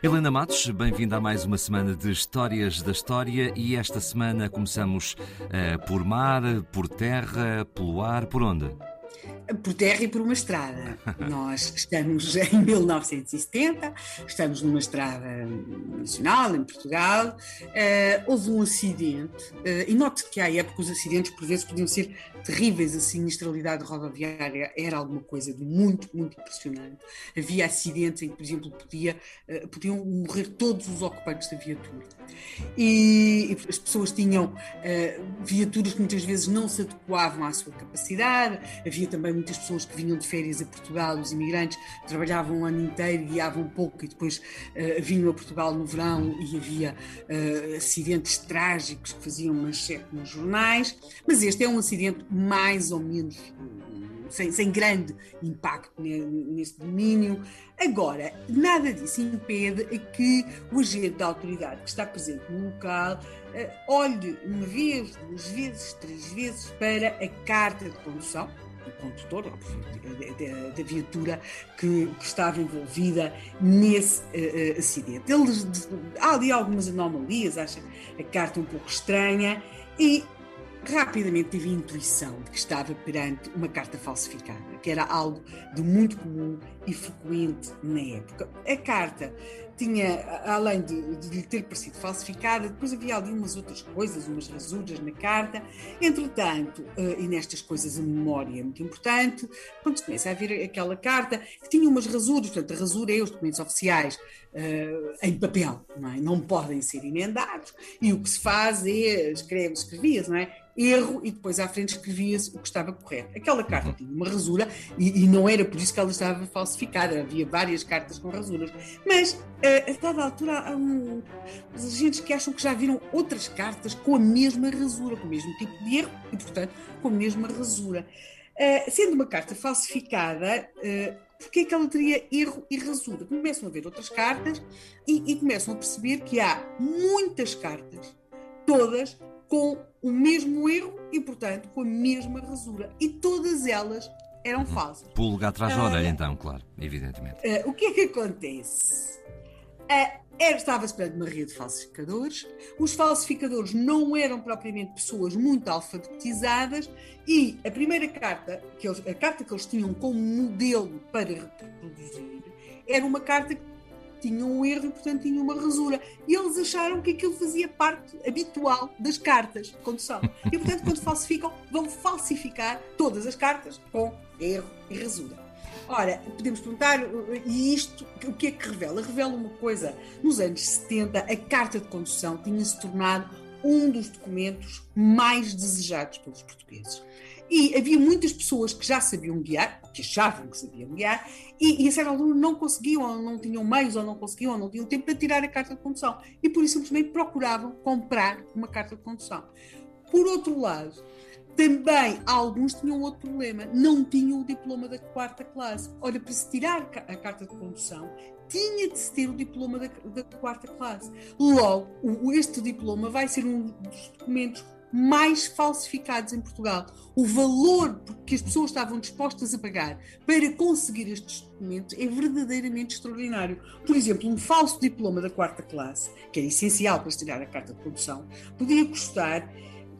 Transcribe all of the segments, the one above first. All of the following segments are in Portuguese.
Helena Matos, bem-vinda a mais uma semana de Histórias da História e esta semana começamos uh, por mar, por terra, pelo ar, por onde? Por terra e por uma estrada. Nós estamos em 1970, estamos numa estrada nacional em Portugal. Uh, houve um acidente, uh, e note que há época os acidentes por vezes podiam ser terríveis, a sinistralidade rodoviária era alguma coisa de muito, muito impressionante. Havia acidentes em que, por exemplo, podia, uh, podiam morrer todos os ocupantes da viatura. E, e as pessoas tinham viaturas que muitas vezes não se adequavam à sua capacidade, havia também muitas pessoas que vinham de férias a Portugal, os imigrantes, trabalhavam o ano inteiro, guiavam pouco e depois uh, vinham a Portugal no verão e havia uh, acidentes trágicos que faziam manchete nos jornais. Mas este é um acidente mais ou menos sem, sem, grande impacto nesse domínio. Agora, nada disso impede que o agente da autoridade que está presente no local uh, olhe uma vez, duas vezes, três vezes para a carta de condução, condutor, da viatura que, que, estava envolvida nesse uh, acidente. Eles, há ali algumas anomalias, acha a carta um pouco estranha e rapidamente tive a intuição de que estava perante uma carta falsificada, que era algo de muito comum e frequente na época. A carta tinha, além de, de lhe ter parecido falsificada, depois havia ali umas outras coisas, umas rasuras na carta. Entretanto, uh, e nestas coisas a memória é muito importante, quando se começa a ver aquela carta que tinha umas rasuras, portanto, a rasura é os documentos oficiais uh, em papel, não, é? não podem ser emendados, e o que se faz é, escreve, escrevia-se, não é? erro e depois à frente escrevia-se o que estava correto. Aquela carta tinha uma rasura e, e, não era por isso que ela estava falsificada, havia várias cartas com rasuras. Mas uh, a dada altura há um, os agentes que acham que já viram outras cartas com a mesma rasura, com o mesmo tipo de erro e, portanto, com a mesma rasura. Uh, sendo uma carta falsificada, uh, porque é que ela teria erro e rasura? Começam a ver outras cartas e, e começam a perceber que há muitas cartas, todas com o mesmo erro e, portanto, com a mesma rasura. E todas elas eram uhum. falsas. Pulga atrás da orelha, então, claro, evidentemente. Uh, o que é que acontece? Uh, Estava-se perante uma rede de falsificadores. Os falsificadores não eram propriamente pessoas muito alfabetizadas e a primeira carta, que eles, a carta que eles tinham como modelo para reproduzir, era uma carta que tinham um erro e, portanto, tinham uma rasura. E eles acharam que aquilo fazia parte habitual das cartas de condução. E, portanto, quando falsificam, vão falsificar todas as cartas com erro e rasura. Ora, podemos perguntar, e isto o que é que revela? Revela uma coisa. Nos anos 70, a carta de condução tinha-se tornado um dos documentos mais desejados pelos portugueses. E havia muitas pessoas que já sabiam guiar, que achavam que sabiam guiar, e, e a certa altura não conseguiam, ou não tinham meios, ou não conseguiam, ou não tinham tempo para tirar a carta de condução. E por isso simplesmente procuravam comprar uma carta de condução. Por outro lado, também alguns tinham outro problema, não tinham o diploma da quarta classe. Ora, para se tirar a carta de condução, tinha de se ter o diploma da, da quarta classe. Logo, o, este diploma vai ser um dos documentos mais falsificados em Portugal. O valor que as pessoas estavam dispostas a pagar para conseguir estes documentos é verdadeiramente extraordinário. Por exemplo, um falso diploma da quarta classe, que era essencial para se tirar a carta de condução, podia custar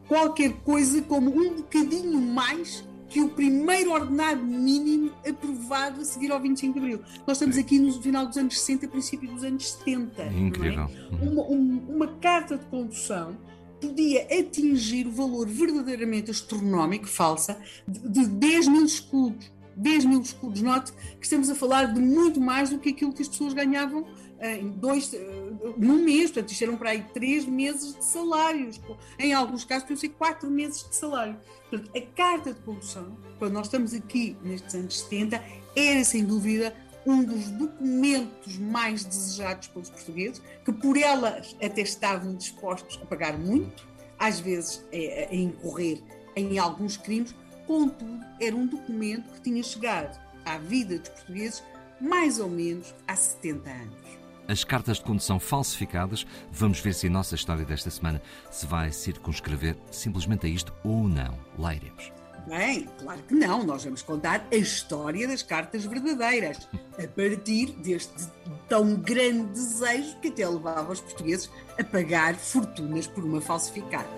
qualquer coisa como um bocadinho mais que o primeiro ordenado mínimo aprovado a seguir ao 25 de Abril. Nós estamos aqui no final dos anos 60, princípio dos anos 70. Incrível. É? Uma, um, uma carta de condução podia atingir o valor verdadeiramente astronómico, falsa, de, de 10 mil escudos. 10 mil escudos. Note que estamos a falar de muito mais do que aquilo que as pessoas ganhavam uh, em dois, uh, num mês. Portanto, isto eram para aí três meses de salários. Em alguns casos, podiam ser quatro meses de salário. Portanto, a carta de condução, quando nós estamos aqui nestes anos 70, era sem dúvida um dos documentos mais desejados pelos portugueses, que por elas até estavam dispostos a pagar muito, às vezes a, a incorrer em alguns crimes, contudo, era um documento que tinha chegado à vida dos portugueses mais ou menos há 70 anos. As cartas de condução falsificadas, vamos ver se a nossa história desta semana se vai circunscrever simplesmente a isto ou não. Lá iremos. Bem, claro que não. Nós vamos contar a história das cartas verdadeiras, a partir deste tão grande desejo que até levava os portugueses a pagar fortunas por uma falsificada.